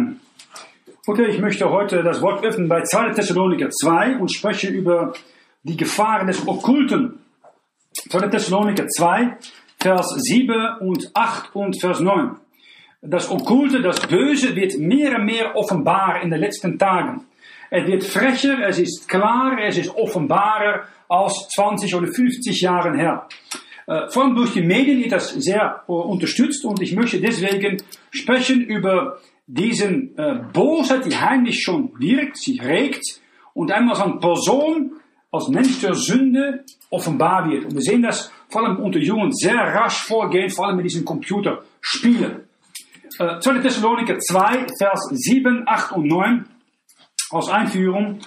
Amen. Okay, ich möchte heute das Wort öffnen bei 2. Thessaloniker 2 und spreche über die Gefahren des Okkulten. 2. Thessaloniker 2, Vers 7 und 8 und Vers 9. Das Okkulte, das Böse wird mehr und mehr offenbar in den letzten Tagen. Es wird frecher, es ist klar, es ist offenbarer als 20 oder 50 Jahren her. Äh, vor allem durch die Medien wird das sehr äh, unterstützt und ich möchte deswegen sprechen über diesen äh, Bosheit, die heimlich schon wirkt, sich regt und einmal als Person, als Mensch der Sünde offenbar wird. Und wir sehen das vor allem unter Jungen sehr rasch vorgehen, vor allem mit diesen Computerspielen. Äh, 2. Thessaloniker 2, Vers 7, 8 und 9 als Einführung.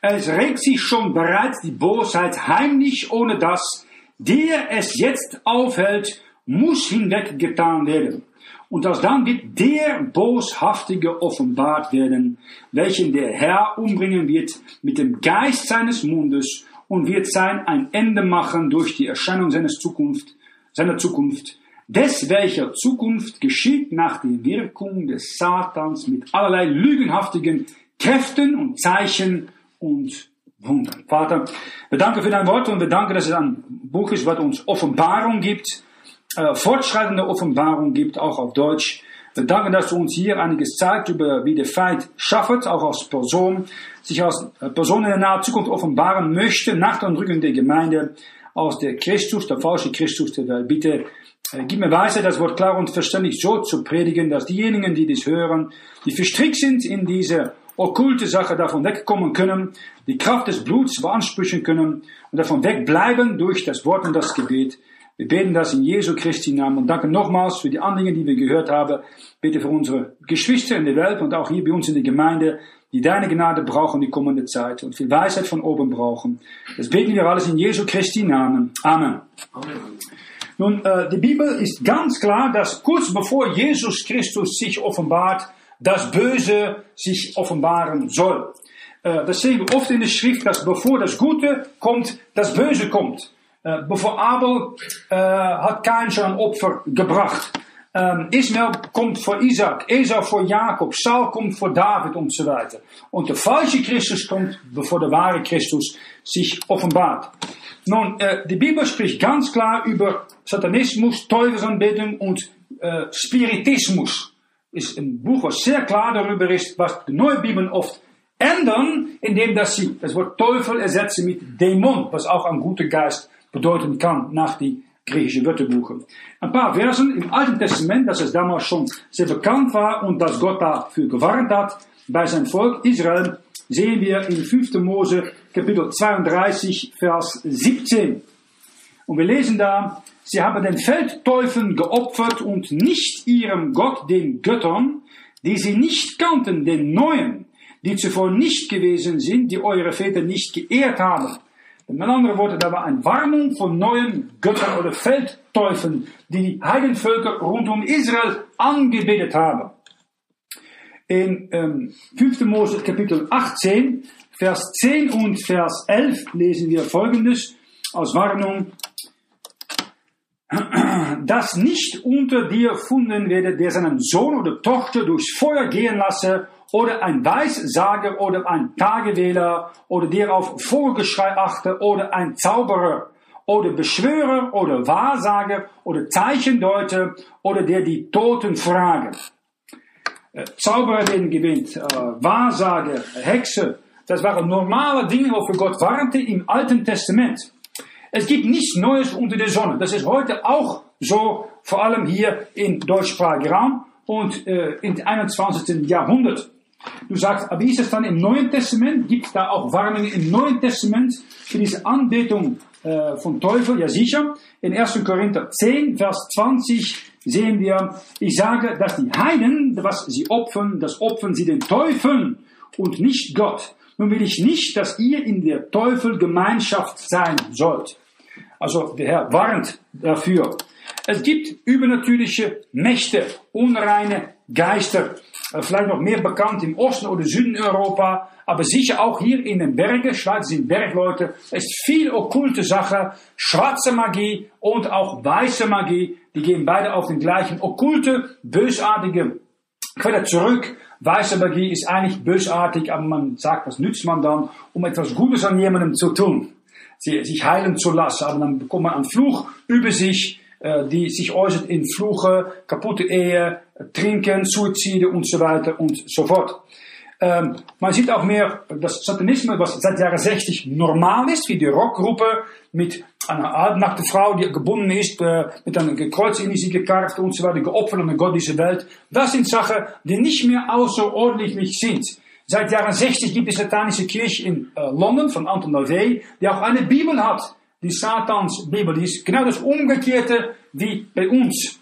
Es regt sich schon bereits die Bosheit heimlich, ohne dass der es jetzt aufhält, muss hinweggetan werden. Und alsdann wird der Boshaftige offenbart werden, welchen der Herr umbringen wird mit dem Geist seines Mundes und wird sein ein Ende machen durch die Erscheinung seines Zukunft, seiner Zukunft, des welcher Zukunft geschieht nach der Wirkung des Satans mit allerlei lügenhaftigen Kräften und Zeichen und Wundern. Vater, wir danken für dein Wort und wir danken, dass es ein Buch ist, was uns Offenbarung gibt, äh, fortschreitende Offenbarung gibt, auch auf Deutsch. Wir danken, dass du uns hier einiges zeigt über, wie der Feind schafft, auch als Person, sich als Person in der nahen Zukunft offenbaren möchte, nach der Entrückung der Gemeinde, aus der Christus, der falsche Christus der Welt. Bitte, äh, gib mir Weisheit, das Wort klar und verständlich so zu predigen, dass diejenigen, die das hören, die verstrickt sind in diese okkulte Sache davon wegkommen können, die Kraft des Bluts beanspruchen können und davon wegbleiben durch das Wort und das Gebet. Wir beten das in Jesu Christi Namen und danke nochmals für die Anliegen, die wir gehört haben. Bitte für unsere Geschwister in der Welt und auch hier bei uns in der Gemeinde, die deine Gnade brauchen die kommende Zeit und viel Weisheit von oben brauchen. Das beten wir alles in Jesu Christi Namen. Amen. Amen. Nun, äh, die Bibel ist ganz klar, dass kurz bevor Jesus Christus sich offenbart, das Böse sich offenbaren soll. Äh, das sehen wir oft in der Schrift, dass bevor das Gute kommt, das Böse kommt. Bevor Abel äh, hat kein schon ein Opfer gebracht. Ähm, Ismael kommt vor Isaac, Esau vor Jakob, Saul kommt vor David und so weiter. Und der falsche Christus kommt, bevor der wahre Christus sich offenbart. Nun, äh, die Bibel spricht ganz klar über Satanismus, Teufelsanbetung und äh, Spiritismus ist ein Buch, was sehr klar darüber ist, was die neue Bibeln oft ändern, indem dass sie das Wort Teufel ersetzen mit Dämon, was auch ein guter Geist bedeuten kann nach die griechischen Wörterbuchen. Ein paar Versen im Alten Testament, dass es damals schon sehr bekannt war und dass Gott dafür gewarnt hat, bei sein Volk Israel, sehen wir in 5. Mose Kapitel 32, Vers 17. Und wir lesen da, Sie haben den Feldteufeln geopfert und nicht ihrem Gott, den Göttern, die sie nicht kannten, den Neuen, die zuvor nicht gewesen sind, die eure Väter nicht geehrt haben. Mit anderen Worten, da war eine Warnung von neuen Göttern oder Feldteufeln, die die Heidenvölker rund um Israel angebetet haben. In ähm, 5. Mose Kapitel 18, Vers 10 und Vers 11 lesen wir folgendes als Warnung dass nicht unter dir funden werde, der seinen Sohn oder Tochter durchs Feuer gehen lasse, oder ein Weissager oder ein Tagewähler, oder der auf Vorgeschrei achte, oder ein Zauberer, oder Beschwörer, oder Wahrsager, oder Zeichendeuter, oder der die Toten frage. Äh, Zauberer den gewinnt, äh, Wahrsager, Hexe, das waren normale Dinge, wofür Gott warnte im Alten Testament. Es gibt nichts Neues unter der Sonne. Das ist heute auch so, vor allem hier in deutschsprachigen Raum und äh, im 21. Jahrhundert. Du sagst, aber wie ist es dann im Neuen Testament? Gibt es da auch Warnungen im Neuen Testament für diese Anbetung äh, von Teufel? Ja, sicher. In 1. Korinther 10, Vers 20 sehen wir, ich sage, dass die Heiden, was sie opfern, das opfern sie den Teufeln und nicht Gott. Nun will ich nicht, dass ihr in der Teufelgemeinschaft sein sollt. Also der Herr warnt dafür. Es gibt übernatürliche Mächte, unreine Geister, äh, vielleicht noch mehr bekannt im Osten oder Süden Europa, aber sicher auch hier in den Bergen, Schweiz sind Bergleute, es ist viel okkulte Sache, schwarze Magie und auch weiße Magie, die gehen beide auf den gleichen okkulte, bösartige Quelle zurück, weiße Magie ist eigentlich bösartig, aber man sagt, was nützt man dann, um etwas Gutes an jemandem zu tun, sich heilen zu lassen. Aber dann bekommt man einen Fluch über sich, äh, die sich äußert in Fluche, kaputte Ehe, Trinken, Suizide und so weiter und so fort. Ähm, man sieht auch mehr, dass Satanismus, was seit Jahren 60 normal ist, wie die Rockgruppe mit einer altnackten Frau, die gebunden ist, äh, mit einem Kreuz in sie gekarft und so weiter, geopfert an Gott dieser Welt. Das sind Sachen, die nicht mehr außerordentlich sind. Seit Jahren 60 gibt es satanische Kirche in äh, London von Anton LaVey, die auch eine Bibel hat. Die Satans Bibel, die ist genau das Umgekehrte wie bei uns.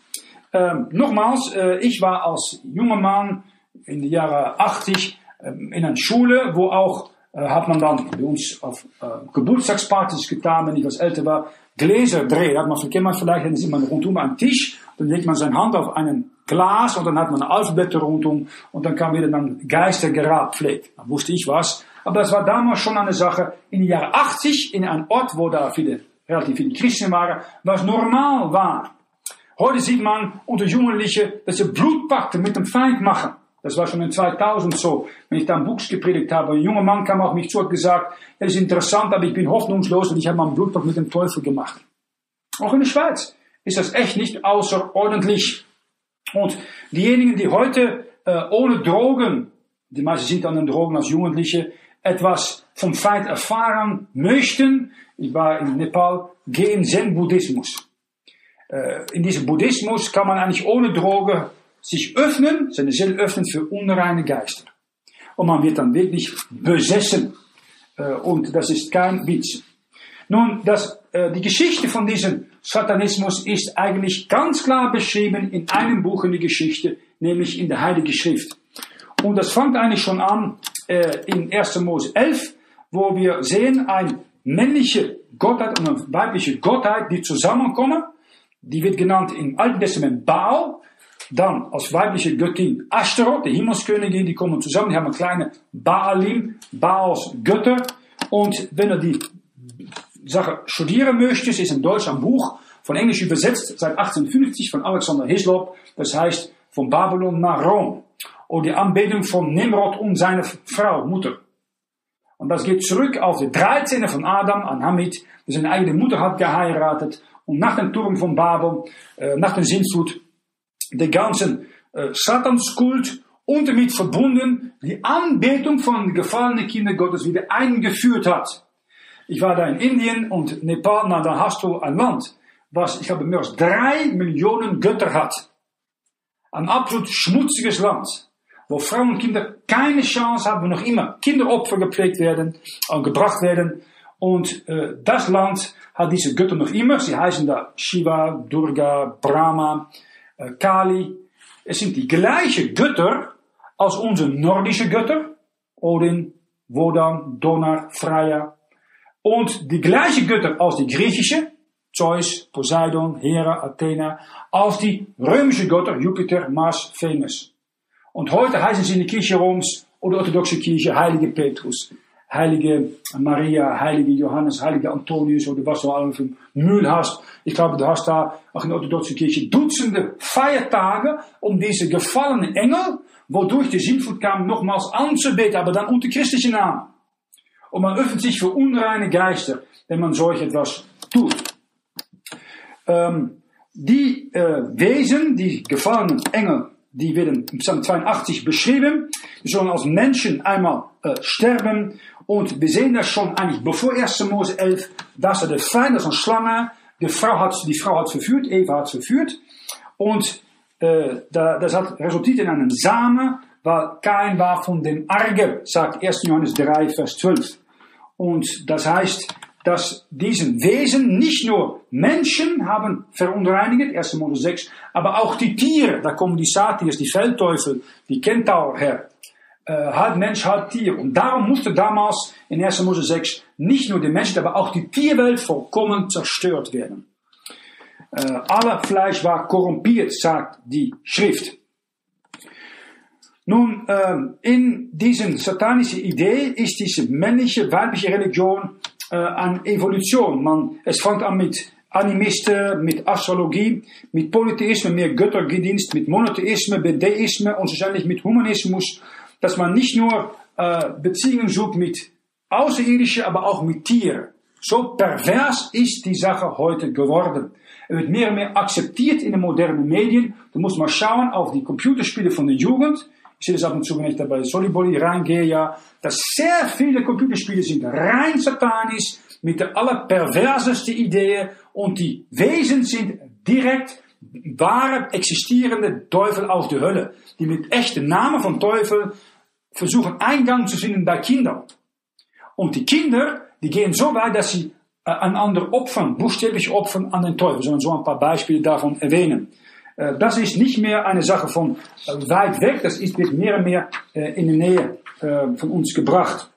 Ähm, nochmals, äh, ich war als junger Mann in den Jahren 80 ähm, in einer Schule, wo auch äh, hat man dann bei uns auf äh, Geburtstagspartys getan, wenn ich was älter war, Gläser drehen. Hat man, man vielleicht, dann sieht man rundum einen Tisch, dann legt man seine Hand auf einen Glas und dann hat man Alphabete rundum und dann kam wieder dann Geistergerab pflegt. Dann wusste ich was. Aber das war damals schon eine Sache. In den Jahren 80, in einem Ort, wo da viele, relativ viele Christen waren, was normal war. Heute sieht man unter Jugendlichen, dass sie Blutpakte mit dem Feind machen. Das war schon in 2000 so. Wenn ich da ein Buch gepredigt habe, ein junger Mann kam auf mich zu und gesagt, das ist interessant, aber ich bin hoffnungslos und ich habe meinen Blutpakt mit dem Teufel gemacht. Auch in der Schweiz ist das echt nicht außerordentlich. Und diejenigen, die heute äh, ohne Drogen, die meisten sind an den Drogen als Jugendliche, etwas vom Feind erfahren möchten, ich war in Nepal, gehen Zen-Buddhismus. Äh, in diesem Buddhismus kann man eigentlich ohne Droge sich öffnen, seine Seele öffnen für unreine Geister. Und man wird dann wirklich besessen. Äh, und das ist kein Witz. Nun, das, äh, die Geschichte von diesem Satanismus ist eigentlich ganz klar beschrieben in einem Buch in der Geschichte, nämlich in der Heilige Schrift. Und das fängt eigentlich schon an äh, in 1. Mose 11, wo wir sehen, ein männliche Gottheit und eine weibliche Gottheit, die zusammenkommen. Die wird genannt im Alten Testament Baal. Dann als weibliche Göttin Ashtaroth, die Himmelskönigin, die kommen zusammen, die haben eine kleine Baalim, Baals Götter. Und wenn du die Sache studieren möchtest, ist in Deutsch ein Buch von Englisch übersetzt seit 1850 von Alexander Hislop. Das heißt von Babylon nach Rom. Oder die Anbetung von Nimrod und seine Frau, Mutter. Und das geht zurück auf die 13. von Adam an Hamid, der seine eigene Mutter hat geheiratet. Und nach dem Turm von Babel, äh, nach dem Sintflut, der ganzen äh, Satanskult und damit verbunden die Anbetung von gefallenen Kindern Gottes wieder eingeführt hat. Ich war da in Indien und Nepal, na da hast du ein Land, was ich glaube mehr als drei Millionen Götter hat. Ein absolut schmutziges Land, wo Frauen und Kinder keine Chance haben, wo noch immer Kinderopfer gepflegt werden, äh, gebracht werden. Und äh, das Land hat diese Götter noch immer. Sie heißen da Shiva, Durga, Brahma, äh, Kali. Es sind die gleichen Götter als unsere nordische Götter. Odin, Wodan, Donner, Freya. Und die gleiche Götter als die griechische. Zeus, Poseidon, Hera, Athena. Als die römische Götter Jupiter, Mars, Venus. Und heute heißen sie in der Kirche Roms oder orthodoxe Kirche Heilige Petrus. Heilige Maria, Heilige Johannes, Heilige Antonius oder was du alles für Müll hast. Ich glaube, du hast da auch in der orthodoxen Kirche Dutzende Feiertage, um diese gefallenen Engel, wodurch die Sintflut kam, nochmals anzubeten, aber dann unter christlichen Namen. Und man öffnet sich für unreine Geister, wenn man solch etwas tut. Ähm, die äh, Wesen, die gefallenen Engel, die werden im Psalm 82 beschrieben. Die sollen als Menschen einmal äh, sterben. Und wir sehen das schon eigentlich bevor 1. Mose 11, dass er der Feind, das ist eine Schlange, die Frau hat, die Frau hat verführt, Eva hat verführt. Und äh, das hat resultiert in einem Samen, weil kein war von dem Arge, sagt 1. Johannes 3, Vers 12. Und das heißt, dass diesen Wesen nicht nur Menschen haben verunreinigt, 1. Mose 6, aber auch die Tiere, da kommen die Satirs, die Feldteufel, die Kentaur her, äh, halb Mensch, halb Tier. Und darum musste damals in 1. Mose 6 nicht nur die Menschen, aber auch die Tierwelt vollkommen zerstört werden. Äh, aller Fleisch war korrumpiert, sagt die Schrift. Nun, äh, in diesen satanischen Idee ist diese männliche, weibliche Religion äh, an Evolution. Man, es fängt an mit Animisten, mit Astrologie, mit Polytheisme, mehr Göttergedienst, mit Monotheisme, mit Deisme und schlussendlich mit Humanismus, dass man nicht nur äh, Beziehungen sucht mit Außerirdischen, aber auch mit Tieren. So pervers ist die Sache heute geworden. Er wird mehr und mehr akzeptiert in den modernen Medien. Du musst mal schauen auf die Computerspiele von der Jugend. Ich sehe das ab und zu, wenn ich da bei Soliboli reingehe, ja, dass sehr viele Computerspiele sind rein satanisch, mit der allerperverseste Ideen und die Wesen sind direkt wahre existierende Teufel aus der Hölle, die mit echten Namen von Teufel versuchen Eingang zu finden bei Kindern. Und die Kinder, die gehen so weit, dass sie äh, einander opfern, buchstäblich opfern an den Teufel. Sollen so ein paar Beispiele davon erwähnen. Äh, das ist nicht mehr eine Sache von äh, weit weg, das ist, wird mehr und mehr äh, in die Nähe äh, von uns gebracht.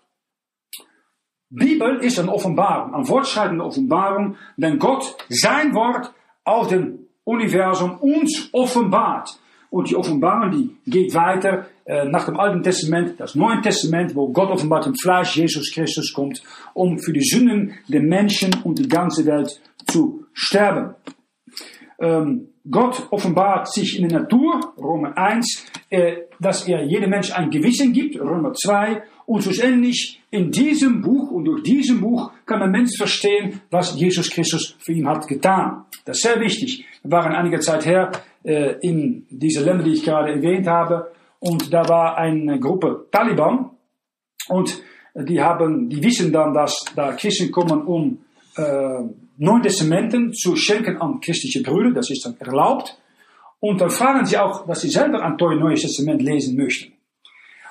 Bibel ist een Offenbarung, een fortschreitende Offenbarung, denn Gott, sein Wort aus dem Universum uns offenbart. Und die Offenbarung, die geht weiter äh, nach dem Alten Testament, das Neue Testament, wo Gott offenbart im Fleisch Jesus Christus kommt, um für die Sünden der Menschen und die ganze Welt zu sterben. Ähm, Gott offenbart sich in der Natur, Römer 1, äh, dass er jedem Mensch ein Gewissen gibt, Römer 2, und schlussendlich in diesem Buch und durch diesem Buch kann ein Mensch verstehen, was Jesus Christus für ihn hat getan. Das ist sehr wichtig. Wir waren einige Zeit her äh, in diese Länder, die ich gerade erwähnt habe, und da war eine Gruppe Taliban und die haben, die wissen dann, dass da Christen kommen, um äh, Neuen Testamenten zu schenken an christliche Brüder, das ist dann erlaubt. Und dann fragen sie auch, dass sie selber ein Neues Testament lesen möchten.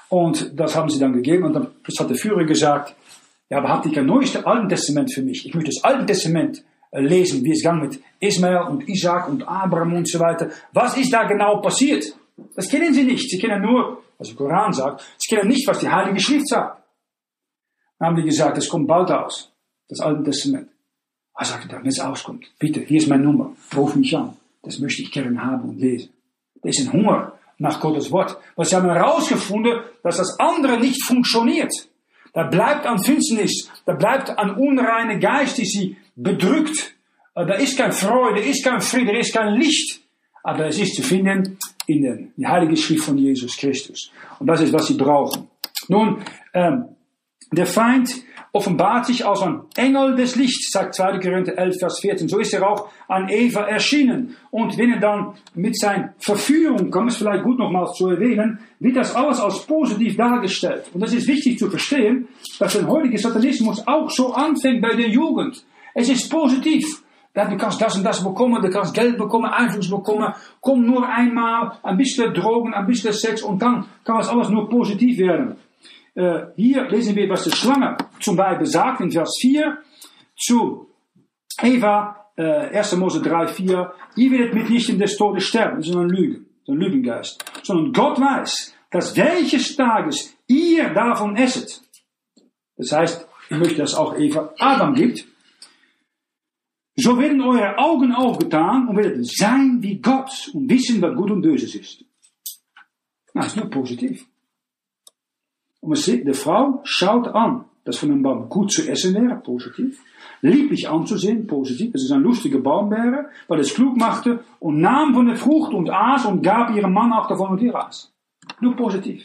Und das haben sie dann gegeben. Und dann hat der Führer gesagt, ja, aber habt ihr kein neues Alten Testament für mich? Ich möchte das Alte Testament äh, lesen, wie es ging mit Ismael und Isaac und Abraham und so weiter. Was ist da genau passiert? Das kennen sie nicht. Sie kennen nur, was der Koran sagt. Sie kennen nicht, was die Heilige Schrift sagt. Dann haben die gesagt, es kommt bald aus. Das Alte Testament. Er sagte dann, es auskommt, bitte, hier ist meine Nummer. Ruf mich an. Das möchte ich gerne haben und lesen. Das ist ein Hunger nach Gottes Wort. Weil sie haben herausgefunden, dass das andere nicht funktioniert. Da bleibt an Finsternis, da bleibt an unreine Geist, die sie bedrückt. Äh, da ist kein Freude, da ist kein Friede, da ist kein Licht. Aber es ist zu finden in der Heilige Schrift von Jesus Christus. Und das ist, was sie brauchen. Nun, ähm, der Feind offenbart sich als ein Engel des Lichts, sagt 2. Korinther 11, Vers 14. So ist er auch an Eva erschienen. Und wenn er dann mit seiner Verführung kommt, ist vielleicht gut nochmals zu erwähnen, wird das alles als positiv dargestellt. Und das ist wichtig zu verstehen, dass der heutige Satanismus auch so anfängt bei der Jugend. Es ist positiv. Du kannst das und das bekommen, du kannst Geld bekommen, Einfluss bekommen. Komm nur einmal, ein bisschen Drogen, ein bisschen Sex und dann kann das alles nur positiv werden. Äh, hier lesen wir, was die Schlange zum Beispiel sagt in Vers 4 zu Eva, äh, 1. Mose 3, 4. Ihr werdet mitnichten des Todes sterben. Das ist eine Lüge, ein Lügengeist. Sondern Gott weiß, dass welches Tages ihr davon esset. Das heißt, ich möchte, dass auch Eva Adam gibt. So werden eure Augen aufgetan und werdet sein wie Gott und wissen, was gut und böses ist. Das ist nur positiv. Und die Frau schaut an, dass von dem Baum gut zu essen wäre, positiv. Lieblich anzusehen, positiv. Das ist ein lustiger Baum wäre, weil es klug machte und nahm von der Frucht und aß und gab ihrem Mann auch davon und ihr aß. Nur positiv.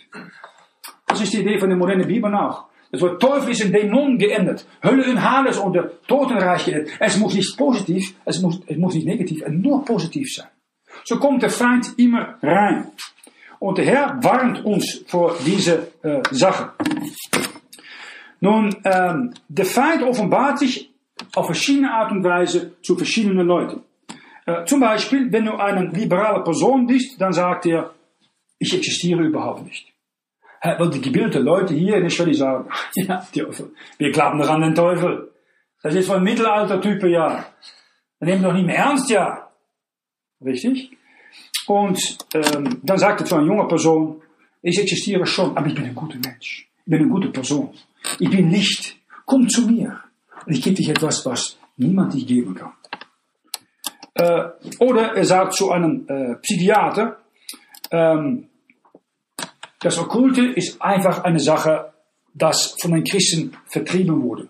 Das ist die Idee von der modernen Bibel auch. Das Wort Teufel ist in Dämon geändert. Hölle und Hades und der Totenreich geändert. Es muss nicht positiv, es muss, es muss nicht negativ, es nur positiv sein. So kommt der Feind immer rein. Und der Herr warnt uns vor diese äh, Sache. Nun, ähm, der Feind offenbart sich auf verschiedene Art und Weise zu verschiedenen Leuten. Äh, zum Beispiel, wenn du eine liberale Person bist, dann sagt er, ich existiere überhaupt nicht. Weil die gebildeten Leute hier in der Schwelle sagen, ja, wir glauben doch an den Teufel. Das ist von Mittelalter-Typen, ja. Wir nehmen doch nicht mehr ernst, ja. Richtig? Und ähm, dann sagte zu einer jungen Person, ich existiere schon, aber ich bin ein guter Mensch. Ich bin eine gute Person. Ich bin Licht. Komm zu mir. Ich gebe dich etwas, was niemand dich geben kann. Äh, oder er sagt zu einem äh, Psychiater, ähm, das Okkulte ist einfach eine Sache, das von den Christen vertrieben wurde.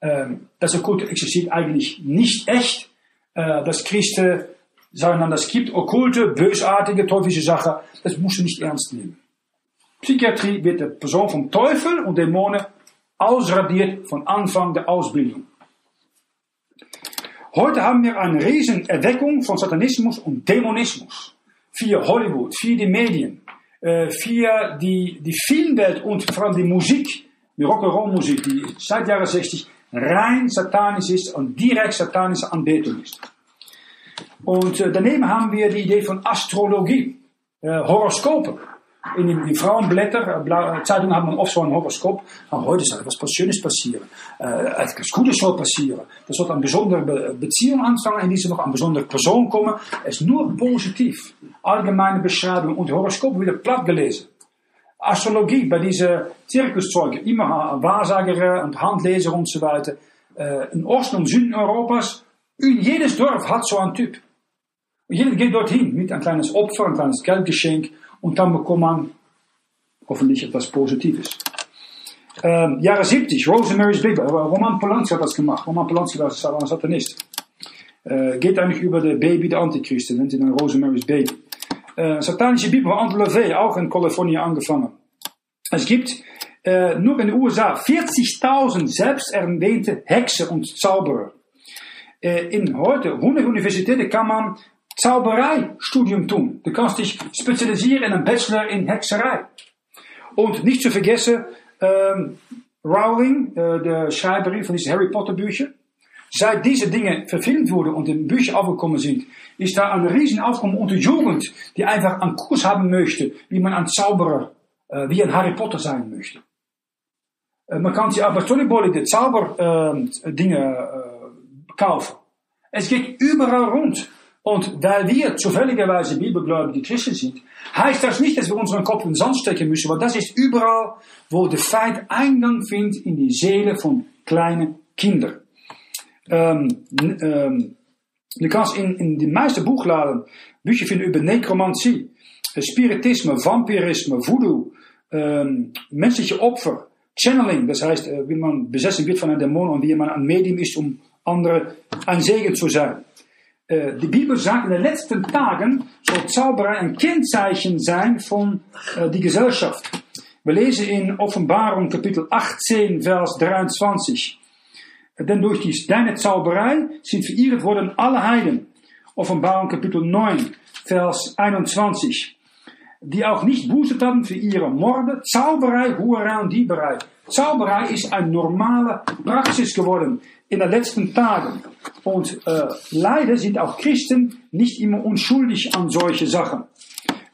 Ähm, das Okkulte existiert eigentlich nicht echt, äh, dass Christen sagen dann, das gibt okkulte, bösartige, teuflische Sachen. Das musst du nicht ernst nehmen. Psychiatrie wird der Person vom Teufel und Dämonen ausradiert von Anfang der Ausbildung. Heute haben wir eine riesen Erweckung von Satanismus und Dämonismus. Via Hollywood, via die Medien, äh, via die, die Filmwelt und vor allem die Musik, die Rock'n'Roll-Musik, die seit Jahre 60 rein satanisch ist und direkt satanische Anbetung ist. Und äh, daneben haben wir die Idee von Astrologie, äh, Horoskopen in die, die Frauenblätter, äh, Zeitungen haben oft so ein Horoskop. Aber heute soll etwas Schönes passieren. Äh, etwas Gutes soll passieren. Das soll eine besondere Be Beziehung anfangen, in die sie noch eine besondere Person kommen. Es ist nur positiv. Allgemeine Beschreibung und Horoskop wieder platt gelesen. Astrologie bei diesen Zirkuszeugen, immer Wahrsager und Handleser und so weiter. Äh, in Osten und Süden Europas, jedes Dorf hat so einen Typ. Und jeder geht dorthin mit ein kleines Opfer, ein kleines Geldgeschenk und dann bekommt man hoffentlich etwas Positives. Ähm, Jahre 70, Rosemary's Baby, Roman Polanski hat das gemacht. Roman Polanski war ein Satanist. Äh, geht eigentlich über der Baby der Antichrist, nennt sie dann Rosemary's Baby. Äh, satanische Bibel von Anton LaVey, auch in Kalifornien angefangen. Es gibt äh, nur in den USA 40.000 selbsterwähnte Hexen und Zauberer. Äh, in heute 100 Universitäten kann man Zaubereistudium tun. Du kannst dich spezialisieren in einen Bachelor in Hexerei. Und nicht zu vergessen, ähm, Rowling, äh, der Schreiberin von diesen Harry Potter Büchern, seit diese Dinge verfilmt wurden und in Bücher aufgekommen sind, ist da ein riesen Aufkommen unter Jugend, die einfach einen Kurs haben möchte, wie man ein Zauberer, äh, wie ein Harry Potter sein möchte. Äh, man kann sich aber Tollybolly die Zauberdinge äh, kaufen. Es geht überall rund. Und weil wir zufälligerweise bibelgläubige Christen sind, heißt das nicht, dass wir unseren Kopf in den Sand stecken müssen, weil das ist überall, wo der Feind Eingang findet in die Seele von kleinen Kindern. Ähm, ähm, du kannst in, in die meisten Buchladen Bücher finden über Nekromantie, Spiritisme, Vampirisme, Voodoo, ähm, menschliche Opfer, Channeling, das heißt, äh, wie man besessen wird von einem Dämon und wie man ein Medium ist, um andere ein Segen zu sein. Äh, die Bibel sagt, in den letzten Tagen soll Zauberei ein Kennzeichen sein von äh, die Gesellschaft. Wir lesen in Offenbarung Kapitel 18, Vers 23. Denn durch die, deine Zauberei sind verirrt worden alle Heiden. Offenbarung Kapitel 9, Vers 21. Die auch nicht bußet haben für ihre Morde, Zauberei, Huerei und Dieberei. Zauberei ist eine normale Praxis geworden in den letzten Tagen. Und äh, leider sind auch Christen nicht immer unschuldig an solche Sachen.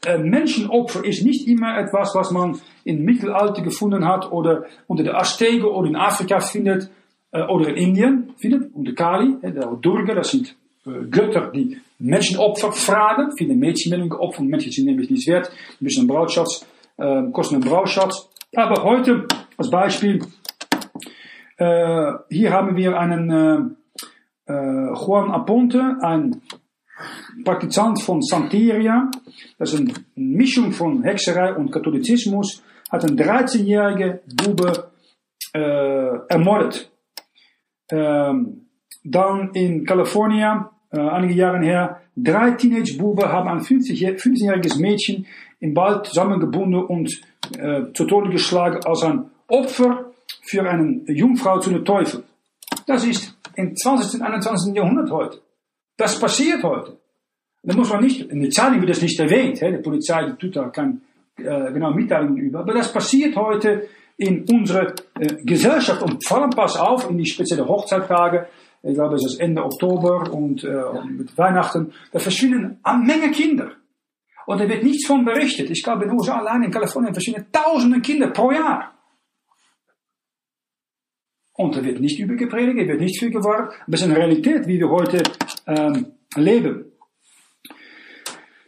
Äh, Menschenopfer ist nicht immer etwas, was man im Mittelalter gefunden hat oder unter der Azteken oder in Afrika findet äh, oder in Indien findet, unter Kali, äh, der Durga, das sind äh, Götter, die Menschenopfer fragen. Viele Mädchen werden geopfert, Menschen sind nämlich nichts wert, ein bisschen Brautschatz, äh, kosten einen Brautschatz. Aber heute, als Beispiel, äh, hier haben wir einen äh, äh, Juan Aponte, ein Praktizant von Santeria. Das ist eine Mischung von Hexerei und Katholizismus. Hat einen 13-jährigen Bube äh, ermordet. Ähm, dann in Kalifornien, äh, einige Jahre her, drei Teenage-Buben haben ein 15-jähriges Mädchen im Wald zusammengebunden und äh, zu Tode geschlagen als ein Opfer für eine Jungfrau zu einem Teufel. Das ist im 20. und 21. Jahrhundert heute. Das passiert heute. Da muss man nicht, in der Zeitung wird das nicht erwähnt, die Polizei tut da keine äh, genau Mitteilungen über, aber das passiert heute in unserer äh, Gesellschaft und vor allem pass auf, in die spezielle Hochzeittage, ich glaube es ist Ende Oktober und äh, mit Weihnachten, da verschwinden eine Menge Kinder. Und da wird nichts von berichtet. Ich glaube in den USA allein in Kalifornien verschwinden tausende Kinder pro Jahr. Und da wird nicht übergepredigt, er wird nicht viel geworben. Aber es ist eine Realität, wie wir heute ähm, leben.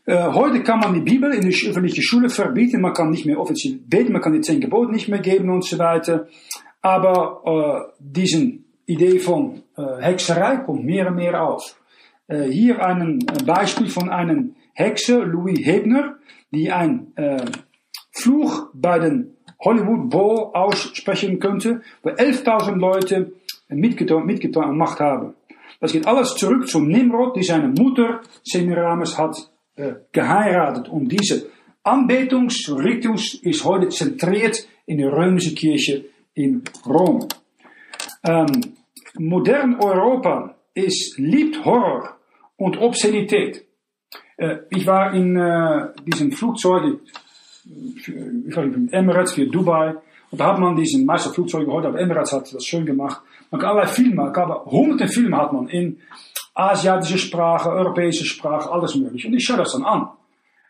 Äh, heute kann man die Bibel in der öffentlichen Schule verbieten, man kann nicht mehr offiziell beten, man kann die zehn Gebote nicht mehr geben und so weiter. Aber äh, diese Idee von äh, Hexerei kommt mehr und mehr auf. Äh, hier ein Beispiel von einem Hexer, Louis Hebner, die ein äh, Fluch bei den Hollywood Bowl aussprechen könnte, wo 11.000 Leute mitgetan, mitgetan Macht haben. Das geht alles zurück zu Nimrod, die seine Mutter Semiramis hat äh, geheiratet. Und diese Anbetungsritus ist heute zentriert in der römischen Kirche in Rom. Ähm, modern Europa ist, liebt Horror und Obszenität. Äh, ich war in äh, diesem Flugzeug, Emirates für Dubai, und da hat man diesen Meisterflugzeuge heute, aber Emirates hat das schön gemacht. Man kann allerlei Filme, aber hunderte Filme hat man in asiatische Sprache, europäische Sprache, alles mögliche. Und ich schaue das dann an.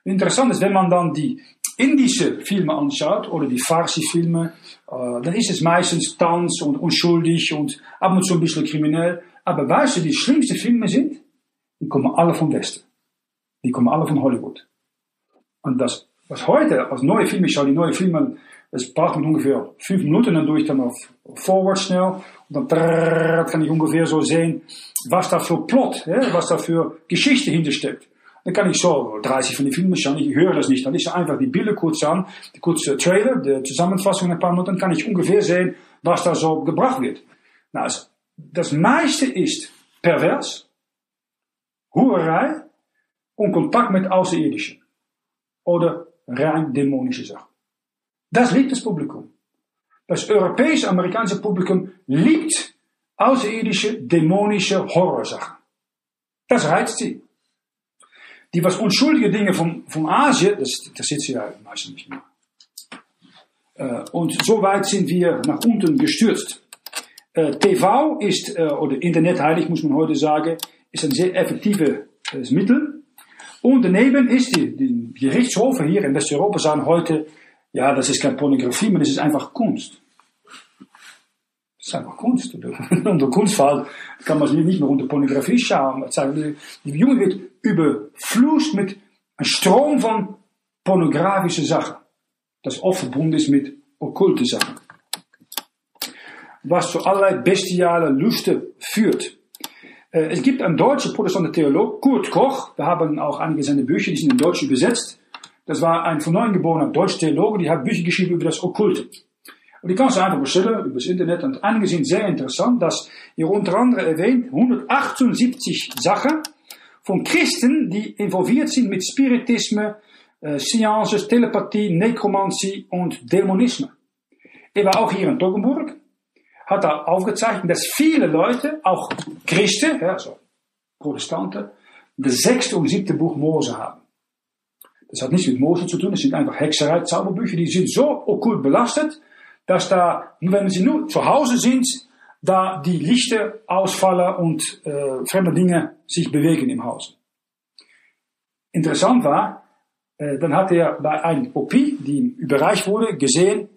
Interessant ist, wenn man dann die indische Filme anschaut oder die Farsi-Filme, äh, dann ist es meistens Tanz und unschuldig und ab und zu ein bisschen kriminell. Aber weißt du, die schlimmsten Filme sind, die kommen alle vom Westen. Die kommen alle von Hollywood. Und das, was heute als neue ich schaue die neue Filme es braucht man ungefähr fünf Minuten, dann doe ich dann auf Forward schnell und dann kann ich ungefähr so sehen, was da für Plot, was da für Geschichte hintersteckt. Dann kann ich so 30 von den Filmen schauen, ich höre das nicht, dann ist einfach die Bilder kurz an, die kurze Trailer, die Zusammenfassung ein paar Minuten, dann kann ich ungefähr sehen, was da so gebracht wird. Nou, das meiste ist pervers, Hurerei und Kontakt mit Außerirdischen oder rein dämonische Sachen. Das liebt das Publikum. Das europäisch-amerikanische Publikum liebt außerirdische, dämonische Horrorsachen. Das reizt sie. Die was unschuldige Dinge von, von Asien, das interessiert sie ja meistens nicht mehr. Äh, und so weit sind wir nach unten gestürzt. Äh, TV ist, äh, oder Internet heilig muss man heute sagen, ist ein sehr effektives Mittel. Und daneben ist die, die Gerichtshofe hier in Westeuropa sagen heute, ja, das ist keine Pornografie, aber das ist einfach Kunst. Das ist einfach Kunst. unter Kunstfall kann man nicht mehr unter Pornografie schauen. Die Jugend wird überflusst mit einem Strom von pornografischen Sachen. Das oft verbunden ist mit okkulte Sachen. Was zu allerlei bestiale Lüste führt. Äh, es gibt einen deutschen protestanten Theolog, Kurt Koch. Wir haben auch einige seiner Bücher, die sind in Deutsch übersetzt. Das war ein von neuem geborener deutscher Theologe, die hat Bücher geschrieben über das Okkulte. Und die kannst du einfach bestellen über das Internet. Und einige sind sehr interessant, dass ihr unter anderem erwähnt 178 Sachen von Christen, die involviert sind mit Spiritisme, äh, Seances, Telepathie, Nekromantie und Dämonisme. Er war auch hier in Toggenburg, hat da aufgezeichnet, dass viele Leute, auch Christen, ja, also Protestanten, das sechste und siebte Buch Mose haben. Das hat nichts mit Mose zu tun, das sind einfach Hexerei, Zauberbücher, die sind so okkult belastet, dass da, wenn sie nur zu Hause sind, da die Lichter ausfallen und äh, fremde Dinge sich bewegen im Haus. Interessant war, äh, dann hat er bei einer Kopie, die ihm überreicht wurde, gesehen,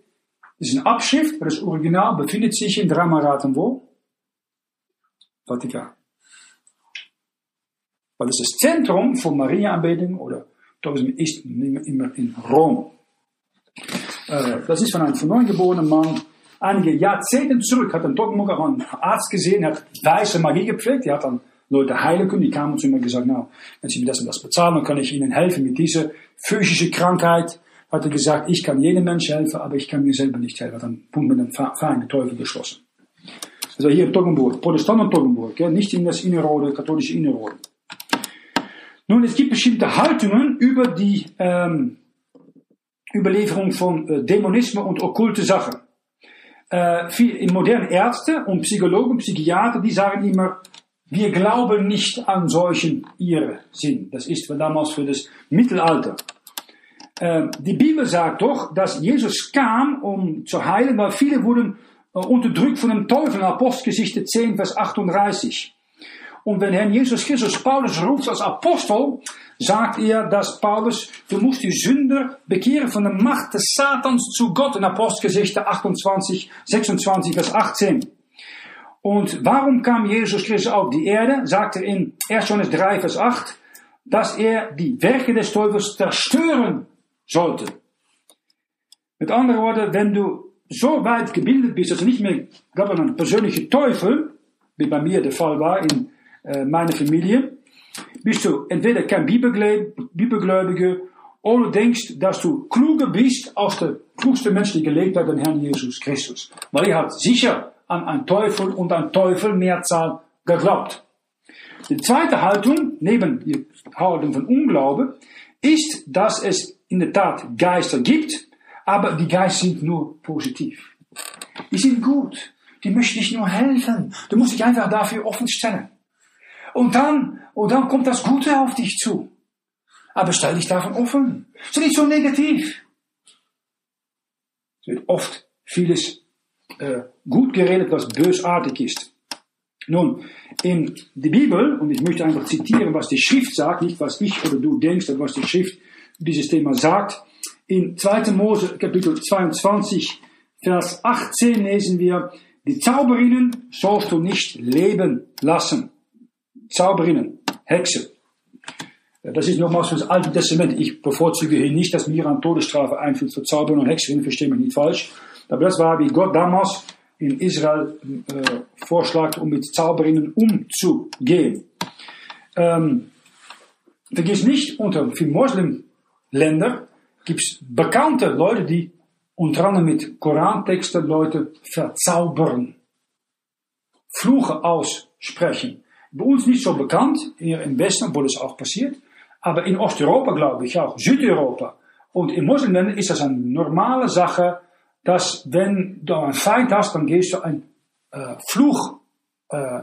das ist eine Abschrift, das Original befindet sich in Dramaraten wo? Vatikan. Weil es das Zentrum von Maria-Anbetung oder Tourism ist immer in Rom. Äh, das ist von einem von neuem geborenen Mann. Einige Jahrzehnte zurück hat ein Toggenburg auch einen Arzt gesehen, hat weiße Magie gepflegt, er hat dann Leute heilen können, die kamen zu ihm und gesagt, nou, wenn Sie mir das und das bezahlen, dann kann ich Ihnen helfen mit dieser physischen Krankheit. Hat gesagt, ich kann jedem Menschen helfen, aber ich kann mir selber nicht helfen. Dann Punkt mit dem Verein Teufel geschlossen. Also hier in Toggenburg, Protestanten Toggenburg, ja, nicht in das Innerrode, katholische Innerrode. Nun, es gibt bestimmte Haltungen über die ähm, Überlieferung von äh, Dämonisme und okkulte Sachen. Äh, viel, moderne Ärzte und Psychologen, Psychiater, die sagen immer, wir glauben nicht an solchen Irrsinn. Das ist damals für das Mittelalter. Äh, die Bibel sagt doch, dass Jesus kam, um zu heilen, weil viele wurden unterdrückt von dem Teufel. Apostelgeschichte 10, Vers 38. Und wenn Herr Jesus Christus Paulus ruft als Apostel, sagt er, dass Paulus, du musst die Sünder bekehren von der Macht des Satans zu Gott in Apostelgeschichte 28, 26, Vers 18. Und warum kam Jesus Christus auf die Erde? Sagt er in 1. Johannes 3, Vers 8, dass er die Werke des Teufels zerstören sollte. Mit anderen Worten, wenn du so weit gebildet bist, dass du nicht mehr, glaube ich, ein persönlicher Teufel, wie bei mir der Fall war in äh, meine Familie, bist du entweder kein Bibelgläubige oder denkst, dass du kluger bist als der klugste Mensch, der gelebt hat, den Herrn Jesus Christus. Weil er hat sicher an einen Teufel und an Teufel Mehrzahl geglaubt. Die zweite Haltung, neben die Haltung von Unglaube, ist, dass es in der Tat Geister gibt, aber die Geister sind nur positiv. Die sind gut. Die möchten dich nur helfen. Du musst dich einfach dafür offen stellen. Und dann, und dann kommt das Gute auf dich zu. Aber stell dich davon offen. Sei nicht so negativ. Es wird oft vieles äh, gut geredet, was bösartig ist. Nun, in die Bibel, und ich möchte einfach zitieren, was die Schrift sagt, nicht was ich oder du denkst, aber was die Schrift dieses Thema sagt. In 2. Mose Kapitel 22, Vers 18 lesen wir, die Zauberinnen sollst du nicht leben lassen. Zauberinnen, Hexen. Das ist nochmals für das Alte Testament. Ich bevorzuge hier nicht, dass Miriam Todesstrafe einführt für Zauberer und Hexerinnen, verstehe mich nicht falsch. Aber das war, wie Gott damals in Israel äh, vorschlägt, um mit Zauberinnen umzugehen. Ähm, vergiss nicht, unter vielen Muslimländern gibt es bekannte Leute, die unter anderem mit Korantexten Leute verzaubern. Fluche aussprechen. Bei uns nicht so bekannt, im Westen, obwohl es auch passiert, aber in Osteuropa glaube ich auch, Südeuropa. Und in Muslimländern ist das eine normale Sache, dass wenn du einen Feind hast, dann gehst du einen äh, Fluch äh,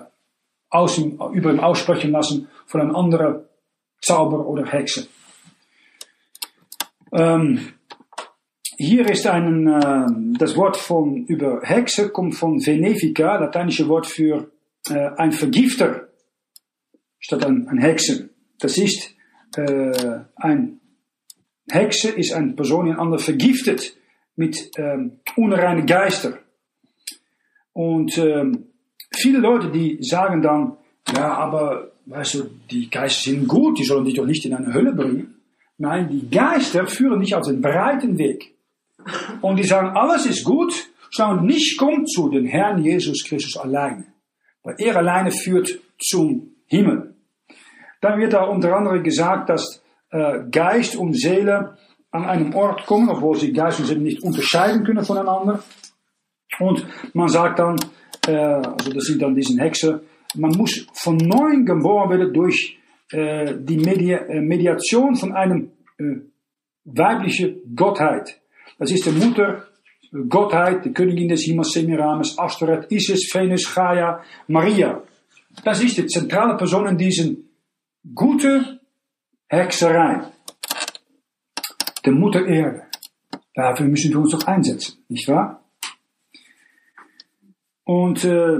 aus ihm, über ihn aussprechen lassen von einem anderen Zauber oder Hexe. Ähm, hier ist ein, äh, das Wort von, über Hexe kommt von Venefica, lateinische Wort für äh, ein Vergifter, statt ein, ein Hexen. Das ist äh, ein Hexe ist eine Person, die ein andere vergiftet mit ähm, unreinen Geister. Und ähm, viele Leute, die sagen dann, ja, aber weißt du, die Geister sind gut, die sollen dich doch nicht in eine Hölle bringen. Nein, die Geister führen dich auf den breiten Weg. Und die sagen, alles ist gut, sondern nicht kommt zu den Herrn Jesus Christus alleine. Weil er alleine führt zum Himmel. Dann wird da unter anderem gesagt, dass äh, Geist und Seele an einem Ort kommen, obwohl sie Seele nicht unterscheiden können voneinander. Und man sagt dann, äh, also das sind dann diese Hexen, man muss von neuem geboren werden durch äh, die Medi äh, Mediation von einem äh, weiblichen Gottheit. Das ist die Mutter Gottheit, die Königin des Himmels, Semiramis, Astoret, Isis, Venus, Gaia, Maria. Das ist die zentrale Person in diesen gute Hexerei. Der Mutter Erde. Dafür müssen wir uns doch einsetzen, nicht wahr? Und äh,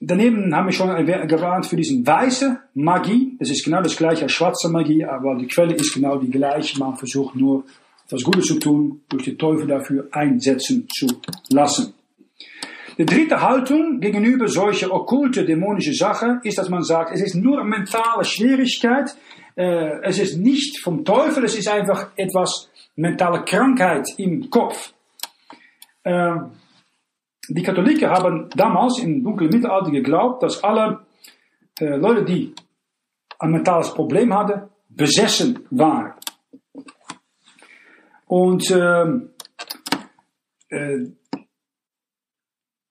daneben haben wir schon gewarnt für diesen weiße Magie. Das ist genau das gleiche als schwarze Magie, aber die Quelle ist genau die gleiche. Man versucht nur etwas Gutes zu tun, durch den Teufel dafür einsetzen zu lassen. Die dritte Haltung gegenüber solche okkulte dämonische Sache ist, dass man sagt, es ist nur mentale Schwierigkeit, äh, es ist nicht vom Teufel, es ist einfach etwas mentale Krankheit im Kopf. Äh, die Katholiken haben damals im dunklen Mittelalter geglaubt, dass alle äh, Leute, die ein mentales Problem hatten, besessen waren. Und äh,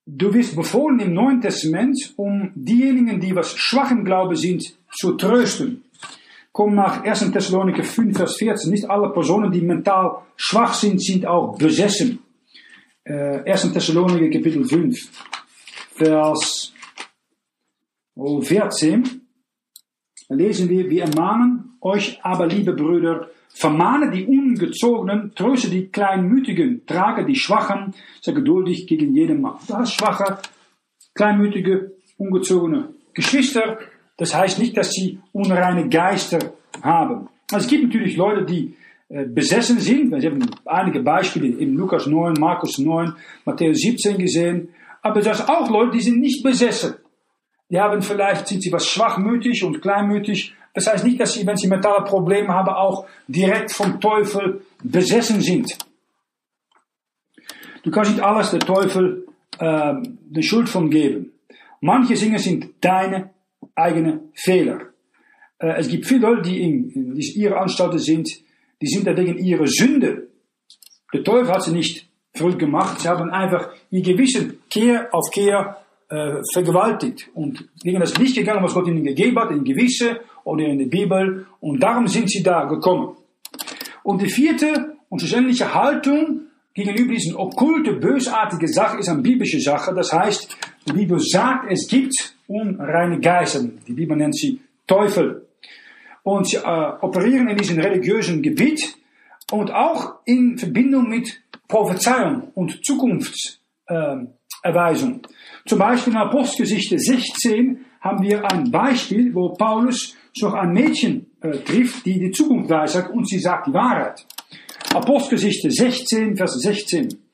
du wirst befohlen im Neuen Testament, um diejenigen, die was schwach im Glaube sind, zu trösten. Komm nach 1. Thessaloniker 5, Vers 14. Nicht alle Personen, die mental schwach sind, sind auch besessen. Äh, 1. Thessaloniker Kapitel 5, Vers 14. Da lesen wir, wir ermahnen euch aber, liebe Brüder, Vermahne die Ungezogenen, tröste die Kleinmütigen, trage die Schwachen, sei geduldig gegen jeden Mann. Du hast schwache, kleinmütige, ungezogene Geschwister. Das heißt nicht, dass sie unreine Geister haben. Also es gibt natürlich Leute, die äh, besessen sind. Wir haben einige Beispiele in Lukas 9, Markus 9, Matthäus 17 gesehen. Aber das sind auch Leute, die sind nicht besessen. Die haben vielleicht, sind sie was schwachmütig und kleinmütig, das heißt nicht, dass sie, wenn sie mentale Probleme haben, auch direkt vom Teufel besessen sind. Du kannst nicht alles der Teufel äh, de Schuld von geben. Manche Dinge sind deine eigenen Fehler. Äh, es gibt viele die in, in ihre Anstalten sind, die sind da wegen ihrer Sünde. Der Teufel hat sie nicht verrückt gemacht. Sie haben einfach ihr Gewissen Kehr auf Kehr äh, vergewaltigt und gegen das Licht gegangen, was Gott ihnen gegeben hat, in Gewisse oder in der Bibel. Und darum sind sie da gekommen. Und die vierte und schlussendliche Haltung gegenüber diesen okkulte, bösartige Sache ist eine biblische Sache. Das heißt, die Bibel sagt, es gibt unreine Geister. Die Bibel nennt sie Teufel. Und sie äh, operieren in diesem religiösen Gebiet und auch in Verbindung mit Prophezeiung und Zukunftserweisung. Äh, Zum Beispiel in Apostelgeschichte 16 haben wir ein Beispiel, wo Paulus so ein Mädchen äh, trifft, die die Zukunft weissagt und sie sagt die Wahrheit. Apostelgeschichte 16, Vers 16.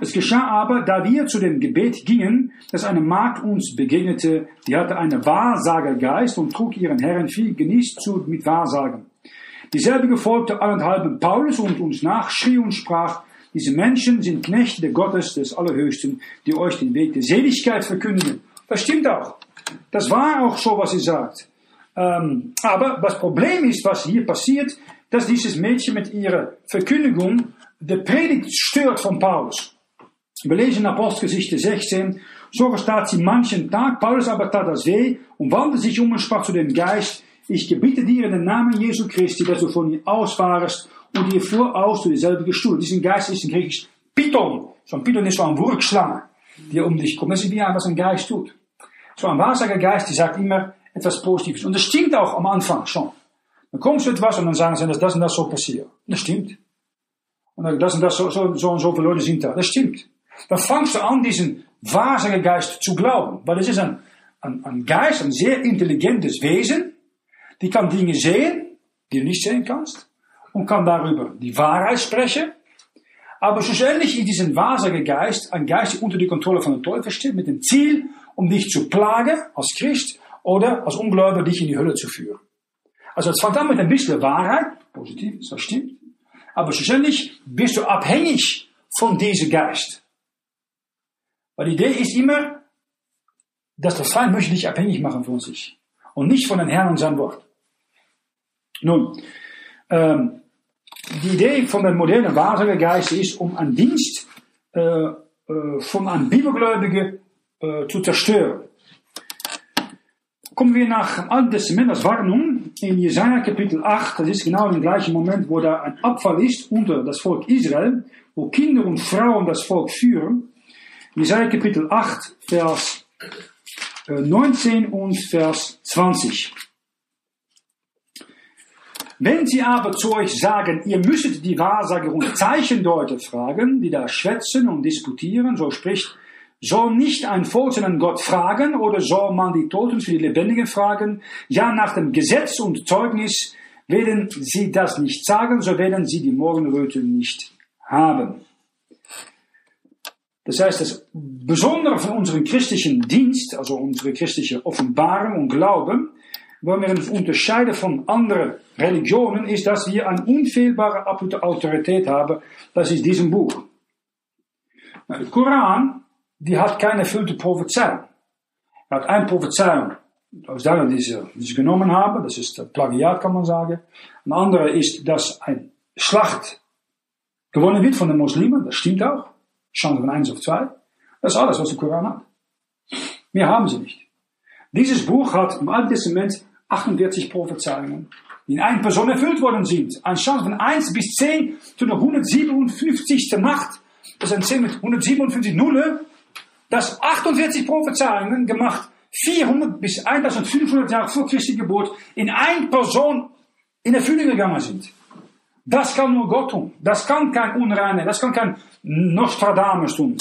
Es geschah aber, da wir zu dem Gebet gingen, dass eine Magd uns begegnete, die hatte einen Wahrsagergeist und trug ihren Herren viel genießt zu mit Wahrsagen. Dieselbe folgte allenthalben Paulus und uns nach, schrie und sprach, diese Menschen sind Knechte Gottes des Allerhöchsten, die euch den Weg der Seligkeit verkündigen. Das stimmt auch. Das war auch so, was sie sagt. Ähm, aber das Problem ist, was hier passiert, dass dieses Mädchen mit ihrer Verkündigung der Predigt stört von Paulus. Wir lesen in Apostelgeschichte 16, so verstaat sie manchen Tag, Paulus aber tat das weh und wandte sich um und sprach zu dem Geist, ich gebiete dir in den Namen Jesu Christi, dass du von ihr ausfahrest und ihr fuhr aus zu dieselbe Stuhl. Diesen Geist ist in Griechisch Python. So ein Python ist so ein Wurkschlange, die um dich kommt. Das ist wie ein, was ein Geist tut. So ein Wahrsagergeist, die sagt immer etwas Positives. Und das stimmt auch am Anfang schon. Dann kommt so etwas und dann sagen sie, dass das und das so passiert. Das stimmt. Und das und das so, so, so und so viele Leute sind da. Das stimmt. Dann fangst du an, diesen Wahrsagergeist zu glauben. Weil es ist ein, ein, ein Geist, ein sehr intelligentes Wesen, die kann Dinge sehen, die du nicht sehen kannst, und kann darüber die Wahrheit sprechen. Aber schlussendlich ist diesen Wahrsagergeist ein Geist, der unter die Kontrolle von dem Teufel steht, mit dem Ziel, um dich zu plagen als Christ oder als Ungläubiger dich in die Hölle zu führen. Also es fängt an mit ein bisschen Wahrheit, positiv, das stimmt. Aber schlussendlich bist du abhängig von diesem Geist. Weil die Idee ist immer, dass der Feind möchte dich abhängig machen von sich. Und nicht von den Herrn und sein Wort. Nun, ähm, die Idee von dem modernen Wahrsagergeist ist, um einen Dienst äh, äh, von einem Bibelgläubigen äh, zu zerstören. Kommen wir nach dem Alten Testament als Warnung in Jesaja Kapitel 8. Das ist genau im gleichen Moment, wo da ein Abfall ist unter das Volk Israel, wo Kinder und Frauen das Volk führen. Jesaja Kapitel 8, Vers 19 äh, und Vers 20. Wenn sie aber zu euch sagen, ihr müsstet die Wahrsager und Zeichendeuter fragen, die da schwätzen und disputieren, so spricht, soll nicht ein Volk seinen Gott fragen oder soll man die Toten für die Lebendigen fragen? Ja, nach dem Gesetz und Zeugnis werden sie das nicht sagen, so werden sie die Morgenröte nicht haben. Das heißt, das Besondere von unserem christlichen Dienst, also unsere christliche Offenbarung und Glauben, wollen wir uns unterscheiden von anderen Religionen, ist, dass wir eine unfehlbare Autorität haben. Das ist diesem Buch. Der Koran, die hat keine erfüllte Prophezeiung. Er hat eine Prophezeiung aus der, die sie, die sie genommen haben. Das ist Plagiat, kann man sagen. Ein anderer ist, dass ein Schlacht gewonnen wird von den Muslimen. Das stimmt auch. Chance von 1 auf 2. Das ist alles, was der Koran hat. Mehr haben sie nicht. Dieses Buch hat im Alten Testament 48 Prophezeiungen, die in einer Person erfüllt worden sind. Eine Chance von 1 bis 10 zu der 157. Nacht. Das ist ein 10 mit 157 Nulle. Das 48 Prophezeiungen gemacht 400 bis 1500 Jahre vor Christi Geburt in einer Person in Erfüllung gegangen sind. Das kann nur Gott tun. Das kann kein Unreiner, das kann kein Nostradamus tun.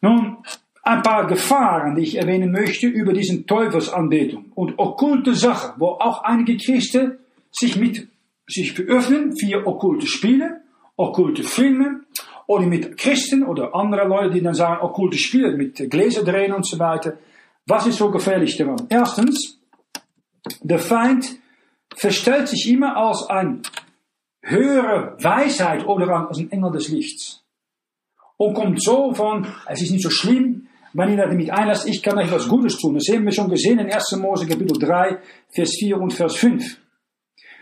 Nun, ein paar Gefahren, die ich erwähnen möchte über diesen Teufelsanbetung und okkulte Sachen, wo auch einige Christen sich mit sich beöffnen via okkulte Spiele, okkulte Filme oder mit Christen oder andere Leute, die dann sagen okkulte Spiele mit Gläser drehen und so weiter. Was ist so gefährlich daran? Erstens, der Feind verstellt sich immer als ein höhere Weisheit oder als ein Engel des Lichts. Und kommt so von, es ist nicht so schlimm, wenn ihr damit einlasst, ich kann euch was Gutes tun. Das haben wir schon gesehen in 1. Mose Kapitel 3, Vers 4 und Vers 5.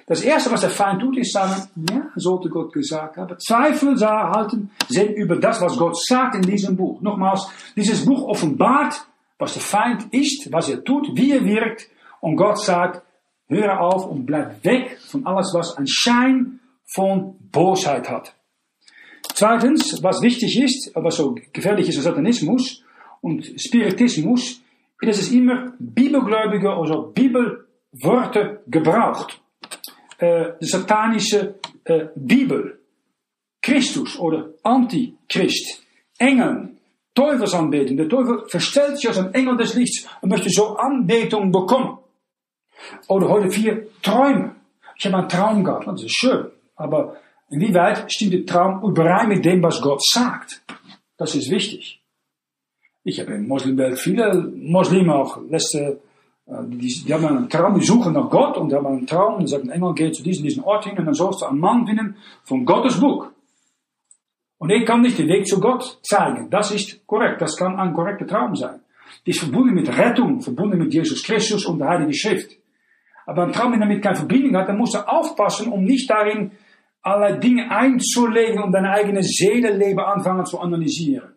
Das erste, was der Feind tut, ist sagen, ja, sollte Gott gesagt haben. Zweifel halten sind über das, was Gott sagt in diesem Buch. Nochmals, dieses Buch offenbart, was der Feind ist, was er tut, wie er wirkt. Und Gott sagt, höre auf und bleib weg von alles, was einen Schein von Bosheit hat. Zweitens, was wichtig ist, was so gefährlich ist, Satanismus und Spiritismus, ist, dass es immer Bibelgläubige oder Bibelworte gebraucht. Äh, die satanische äh, Bibel, Christus oder Antichrist, Engeln, Teufelsanbetung. Der Teufel verstellt sich als ein Engel des Lichts und möchte so Anbetung bekommen. Oder heute vier Träume. Ich habe einen Traum gehabt, das ist schön. Aber inwieweit stimmt der Traum überein mit dem, was Gott sagt? Das ist wichtig. Ich habe in Moslimwelt viele Muslime auch letzte, äh, die, die haben einen Traum, die suchen nach Gott und die haben einen Traum und sagen, Engel geht zu diesem, diesen Ort hin und dann sollst du einen Mann finden von Gottes Buch. Und ich kann nicht den Weg zu Gott zeigen. Das ist korrekt. Das kann ein korrekter Traum sein. Die ist verbunden mit Rettung, verbunden mit Jesus Christus und der Heilige Schrift. Aber ein Traum, der damit keine Verbindung hat, dann musst du aufpassen, um nicht darin allerlei Dinge einzulegen und deine eigene Seelenleben anfangen zu analysieren.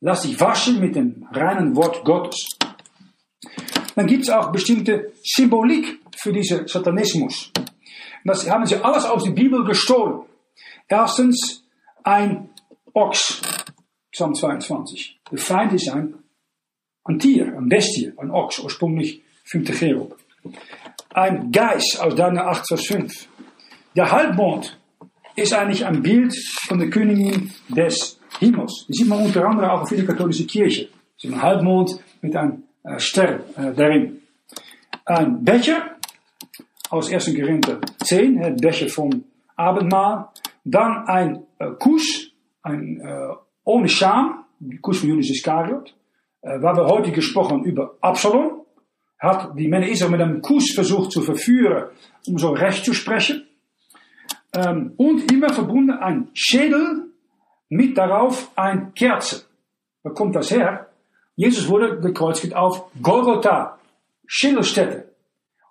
Lass dich waschen mit dem reinen Wort Gottes. Dann gibt es auch bestimmte Symbolik für diesen Satanismus. Das haben sie alles aus der Bibel gestohlen. Erstens ein Ochs, Psalm 22. Der Feind ist ein, ein Tier, ein Bestie, ein Ochs, ursprünglich 5. Cherub. Ein Geist aus Daniel 8, Vers 5. Der Halbmond ist eigentlich ein Bild von der Königin des Himmels. Die sieht man unter anderem auch in der katholische Kirche. Sie ein Halbmond mit einem Stern darin. Ein Becher aus 1. Korinther 10, der Becher vom Abendmahl. Dann ein Kuss, ein äh, ohne Scham, Kuss von Judas Iskariot. Äh, waar wir heute gesprochen über Absalom. Hat die Männer Israel mit einem Kuss versucht zu verführen, um so recht zu sprechen. Ähm, und immer verbunden ein Schädel mit darauf ein Kerze. Wo kommt das her? Jesus wurde gekreuzigt auf Golgotha, Schillerstätte.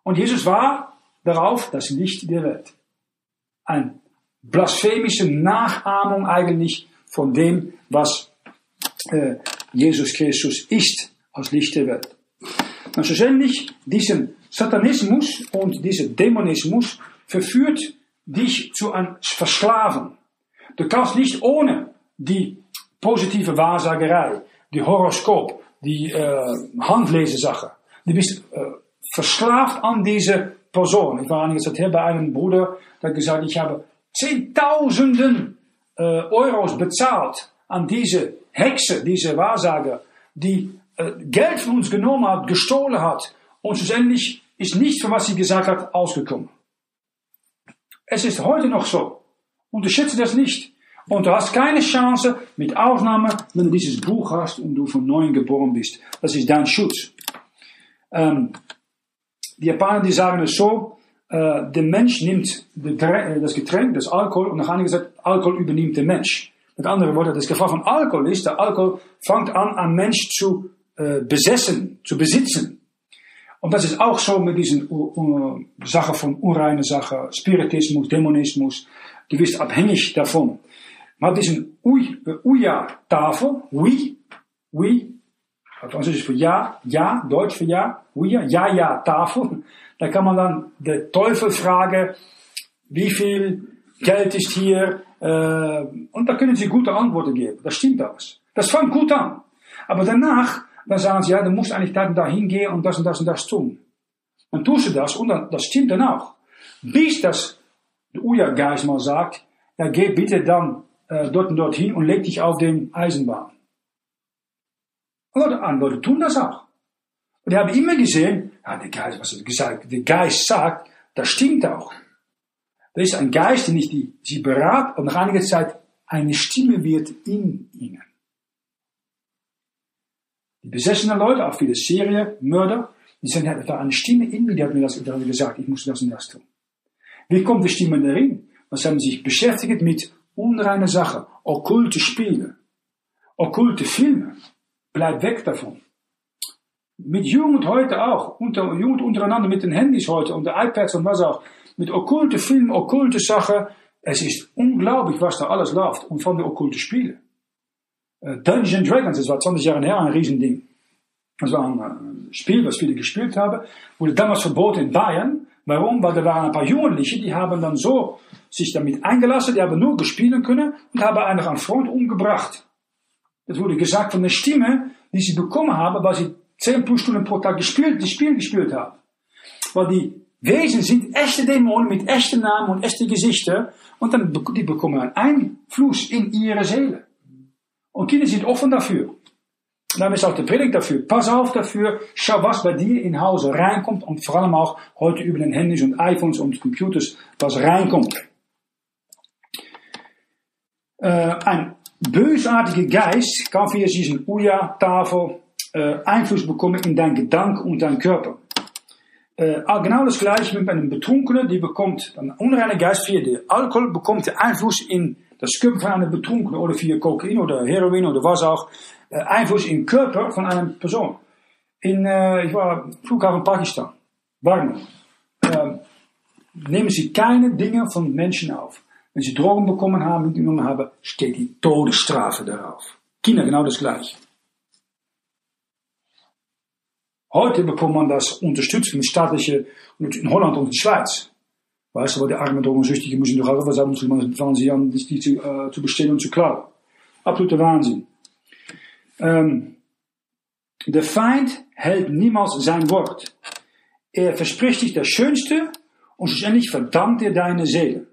Und Jesus war darauf das Licht der Welt. Ein blasphemische Nachahmung eigentlich von dem, was äh, Jesus Christus ist als Licht der Welt. Und schlussendlich diesen Satanismus und dieser Dämonismus verführt dich zu Versklaven. Du kannst nicht ohne die positive Wahrsagerei, die Horoskop, die äh, Handlesesache. Du bist äh, verslaafd an diese Person. Ich war Zeit her bei einem Bruder, der gesagt, ich habe Zehntausenden äh, Euros bezahlt an diese Hexe, diese Wahrsager, die Geld von uns genommen hat, gestohlen hat und schlussendlich ist nichts von was sie gesagt hat ausgekommen. Es ist heute noch so. Unterschätze das nicht. Und du hast keine Chance, mit Ausnahme, wenn du dieses Buch hast und du von neuem geboren bist. Das ist dein Schutz. Ähm, die Japaner, die sagen es so, äh, der Mensch nimmt äh, das Getränk, das Alkohol, und nach einiger Zeit, Alkohol übernimmt der Mensch. Mit anderen Worten, das Gefahr von Alkohol ist, der Alkohol fängt an, einen Mensch zu äh, besessen, zu besitzen. Und das ist auch so mit diesen uh, Sachen von unreine Sachen, Spiritismus, Dämonismus. Du bist abhängig davon. Maar het is een Uja-tafel. Ui, ui. Französisch ist für ja, ja, Deutsch für ja. Uja, ja, ja, Tafel. Da kann man dann der Teufel fragen, wie viel Geld ist hier. Äh, und da können sie gute Antworten geben. Das stimmt alles. Das fängt gut an. Aber danach, dann sagen sie, ja, du musst eigentlich da und da hingehen und das und das und das tun. Dann tust du das und das stimmt dann auch. Bis das der Uja-Geist mal sagt, ja, geh bitte dann äh, dort und dorthin und leg dich auf den Eisenbahn. Andere Leute tun das auch. Und ich habe immer gesehen, ja, der Geist, was er gesagt, der Geist sagt, das stimmt auch. Da ist ein Geist, der nicht die, sie beraten und nach einiger Zeit eine Stimme wird in ihnen. Die besessenen Leute, auch viele Serienmörder, die sagen, ja, da eine Stimme in mir, die hat mir das gesagt, ich muss das und das tun. Wie kommt die Stimme darin? Was haben sich beschäftigt mit unreine Sache, okkulte Spiele, okkulte Filme. Bleib weg davon. Mit Jugend heute auch, unter, Jugend untereinander mit den Handys heute und den iPads und was auch. mit okkulte Filmen, okkulte Sachen. Es ist unglaublich, was da alles läuft. Und von den okkulte Spielen. Äh, Dungeons Dragons, das war 20 Jahre her ein Riesending. Das war ein äh, Spiel, was viele gespielt haben. Wurde damals verboten in Bayern. Warum? Weil da waren ein paar Jugendliche, die haben dann so sich damit eingelassen, die haben nur gespielen können und haben einfach einen Freund umgebracht. Das wurde gesagt von der Stimme, die sie bekommen haben, weil sie 10 plus Stunden pro Tag gespielt, das Spiel gespielt haben. Weil die Wesen sind echte Dämonen mit echten Namen und echten Gesichter und dann die bekommen einen Einfluss in ihre Seele. Und Kinder sind offen dafür. Dann ist auch der Predigt dafür. Pass auf dafür, schau, was bei dir in Hause reinkommt und vor allem auch heute über den Handys und iPhones und Computers, was reinkommt. Äh, ein bösartiger Geist kann via diesen Uja-Tafel äh, Einfluss bekommen in dein Gedanke und dein Körper. Äh, genau das gleiche mit einem Betrunkenen, die bekommt, ein unreiner Geist via den Alkohol bekommt der Einfluss in das Körper von einem Betrunkenen oder via Kokain oder Heroin oder was auch, äh, in den Körper von einer Person. In, äh, ich war Flughafen Pakistan, Warnung. Äh, nehmen Sie keine Dinge von Menschen auf. Wenn Sie Drogen bekommen haben, genommen haben, steht die Todesstrafe darauf. Kinder genau das gleiche. Heute bekommt man das unterstützt mit staatliche, in Holland und in Schweiz. Weißt du, weil die armen Drogensüchtigen müssen doch auch was haben, um fangen sie an, die zu, äh, zu bestellen und zu klauen. Absoluter Wahnsinn. Ähm, der Feind hält niemals sein Wort. Er verspricht dich das Schönste und schlussendlich verdammt er deine Seele.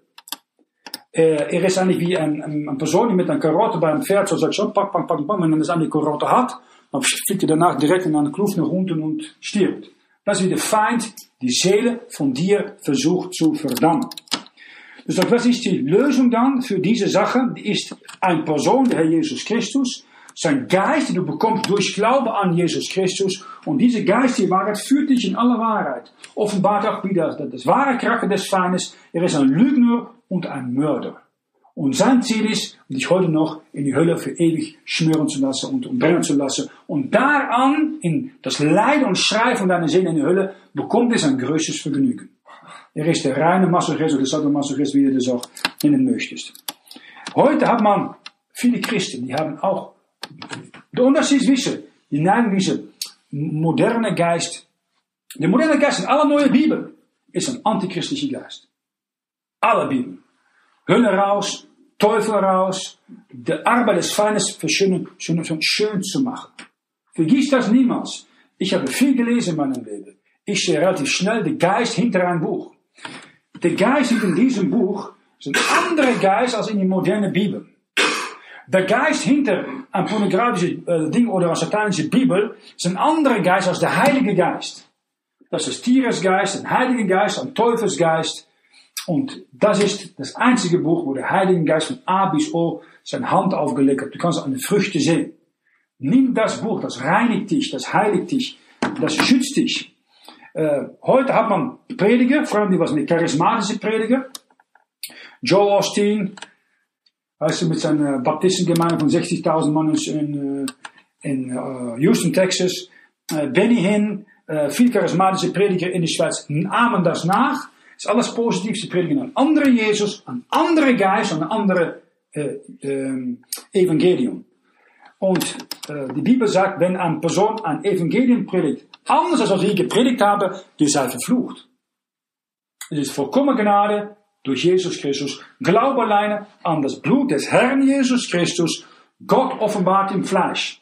Er, ist eigentlich wie ein, ein, eine Person, die mit einer Karotte bei einem Pferd so sagt, so, pack, pack, pack, pack, wenn er das an die Karotte hat, dann fliegt er danach direkt in eine Kluft nach unten und stirbt. Das ist wie der Feind die Seele von dir versucht zu verdammen. Dus was ist die Lösung dann für diese Sache? Die ist eine Person, der Herr Jesus Christus, sein Geist, den du bekommst durch Glaube an Jesus Christus. Und diese Geist, die Wahrheit, führt dich in alle Wahrheit. Offenbart auch wieder das wahre Charakter des Feindes. Er ist ein Lügner und ein Mörder. Und sein Ziel ist, dich heute noch in die Hölle für ewig schmören zu lassen und umbrennen zu lassen. Und daran, in das Leiden und Schrei von deiner Seele in die Hölle, bekommt es ein größtes Vergnügen. Er ist der reine Masochist oder Sadomasochist, wie du das auch nennen möchtest. Heute hat man viele Christen, die haben auch, der Unterschied die neigen diese moderne Geist, der moderne Geist in aller neue Bibel ist ein antichristlicher Geist. Alle Bibeln. Hölle raus, Teufel raus, der Arbeit des Feindes verschönen, schön, schön zu machen. Vergiss das niemals. Ich habe viel gelesen in meinem Leben. Ich sehe relativ schnell den Geist hinter ein Buch. Der Geist in diesem Buch ist ein anderer Geist als in die moderne Bibel. Der Geist hinter ein pornografisches äh, Ding oder eine satanische Bibel ist ein anderer Geist als der Heilige Geist. Das ist Tieresgeist, ein Heiliger Geist, ein Teufelsgeist. Und das ist das einzige Buch, wo der Heilige Geist von A bis O seine Hand aufgelegt hat. Du kannst an den Früchten sehen. Nimm das Buch, das reinigt dich, das heiligt dich, das schützt dich. Äh, heute hat man Prediger, vor allem die was mit charismatische Prediger. Joel Austin, weißt du, mit seiner Baptistengemeinde von 60.000 Mann in, in uh, Houston, Texas. Äh, Benny Hinn, äh, viel charismatische Prediger in der Schweiz, ahmen das nach ist alles positiv. Sie predigen een andere Jesus, een andere Geist, een andere äh, äh, Evangelium. Und äh, die Bibel sagt, wenn eine Person ein Evangelium predigt, anders als was ich gepredigt habe, die sei verflucht. Es ist vollkommen Gnade durch Jesus Christus. Glaube alleine an das Blut des Herrn Jesus Christus. Gott offenbart im Fleisch.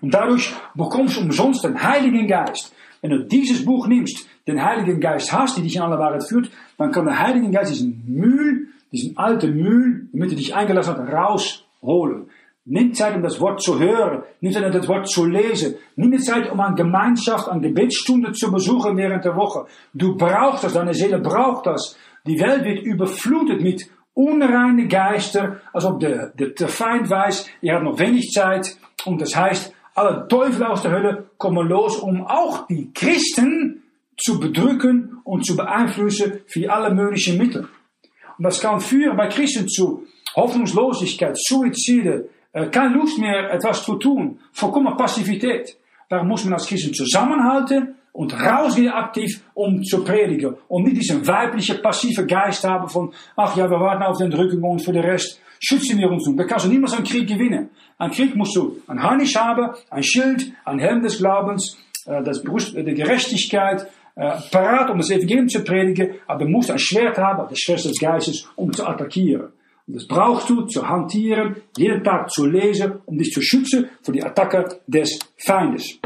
Und dadurch bekommst du umsonst den Heiligen Geist. Wenn du dieses Buch nimmst, den Heiligen Geist hast, die dich in alle Wahrheit führt, dann kann der Heilige Geist diesen Mühl, diesen alten Mühl, damit er dich eingelassen hat, rausholen. Nimm Zeit, um das Wort zu hören. Nimm Zeit, um das Wort zu lesen. Nimm Zeit, um eine Gemeinschaft, eine Gebetsstunde zu besuchen während der Woche. Du brauchst das, deine Seele braucht das. Die Welt wird überflutet mit unreine Geister, als ob der, der, der Feind weiß, er hat noch wenig Zeit. Und das heißt, alle Teufel aus der Hölle kommen los, um auch die Christen zu bedrücken und zu beeinflussen via alle möglichen Mittel. Und das kann führen bei Christen zu Hoffnungslosigkeit, Suizide, äh, keine Lust mehr etwas zu tun, vollkommen Passivität. Darum muss man als Christen zusammenhalten und rausgehen aktiv, um zu predigen. Und nicht diesen weiblichen, passive Geist haben von, ach ja, wir warten auf den Drückung und für den Rest schützen wir uns nun. Da kannst du niemals einen Krieg gewinnen. Ein Krieg musst du ein Harnisch haben, ein Schild, ein Helm des Glaubens, äh, das Brust der Gerechtigkeit, äh, parat, um das Evangelium zu predigen, aber musst ein Schwert haben, das Schwert des Geistes, um zu attackieren. Und das brauchst du zu hantieren, jeden Tag zu lesen, um dich zu schützen vor die Attacke des Feindes.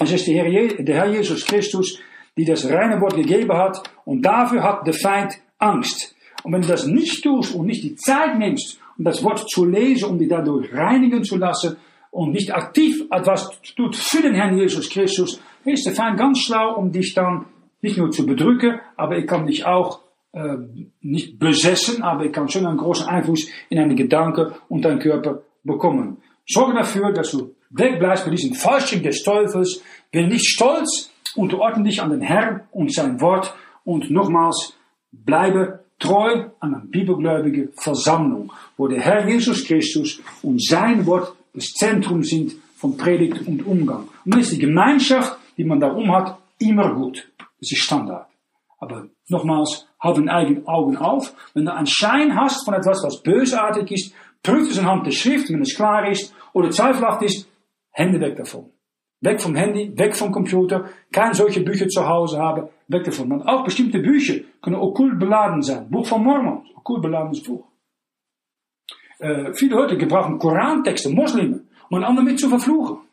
Es ist der Herr, der Herr Jesus Christus, die das reine Wort gegeben hat, und dafür hat der Feind Angst. Und wenn du das nicht tust und nicht die Zeit nimmst, um das Wort zu lesen, um dich dadurch reinigen zu lassen, und nicht aktiv etwas tut für den Herrn Jesus Christus, ist der Feind ganz schlau, um dich dann nicht nur zu bedrücken, aber ich kann dich auch äh, nicht besessen, aber ich kann schon einen großen Einfluss in deine Gedanken und deinen Körper bekommen. Sorge dafür, dass du wegbleibst bei diesem Falschung des Teufels. Bin nicht stolz, unterordne dich an den Herrn und sein Wort und nochmals bleibe treu an einer bibelgläubigen Versammlung, wo der Herr Jesus Christus und sein Wort das Zentrum sind von Predigt und Umgang. Und dann ist die Gemeinschaft, die man darum hat, immer gut. Das ist Standard. Aber nochmals, hab den eigenen Augen auf. Wenn du einen Schein hast von etwas, was bösartig ist, prüf es anhand der Schrift, wenn es klar ist, oder zweifelhaft ist, Hände weg davon. Weg vom Handy, weg vom Computer, keine solche Bücher zu Hause haben, weg davon. Und auch bestimmte Bücher können okkult beladen sein. Buch von Mormon, okkult beladenes Buch. Äh, viele Leute gebrauchen Korantexte, Moslime, um einen anderen mit zu verfluchen.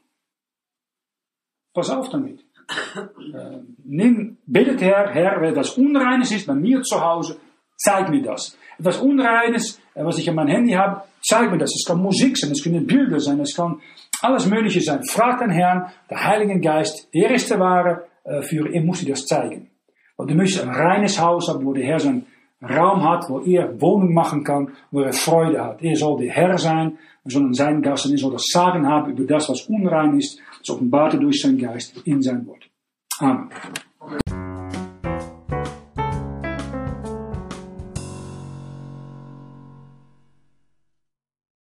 Pass auf damit. Äh, nimm, bittet Herr, Herr, wenn etwas Unreines ist bei mir zu Hause, zeig mir das. Etwas Unreines, äh, was ich an mein Handy habe, zeig mir das. Es kann Musik sein, es können Bilder sein, es kann alles Mögliche sein. Frag den Herrn, der Heilige Geist, er ist der wahre äh, Führer, er muss dir das zeigen. Und du möchtest ein reines Haus haben, wo der Herr sein Raum hat, wo er Wohnung machen kann, wo er Freude hat. Er soll der Herr sein, wir sollen sein Gast und er soll das Sagen haben über das, was unrein ist, das offenbarte durch sein Geist in sein Wort. Amen.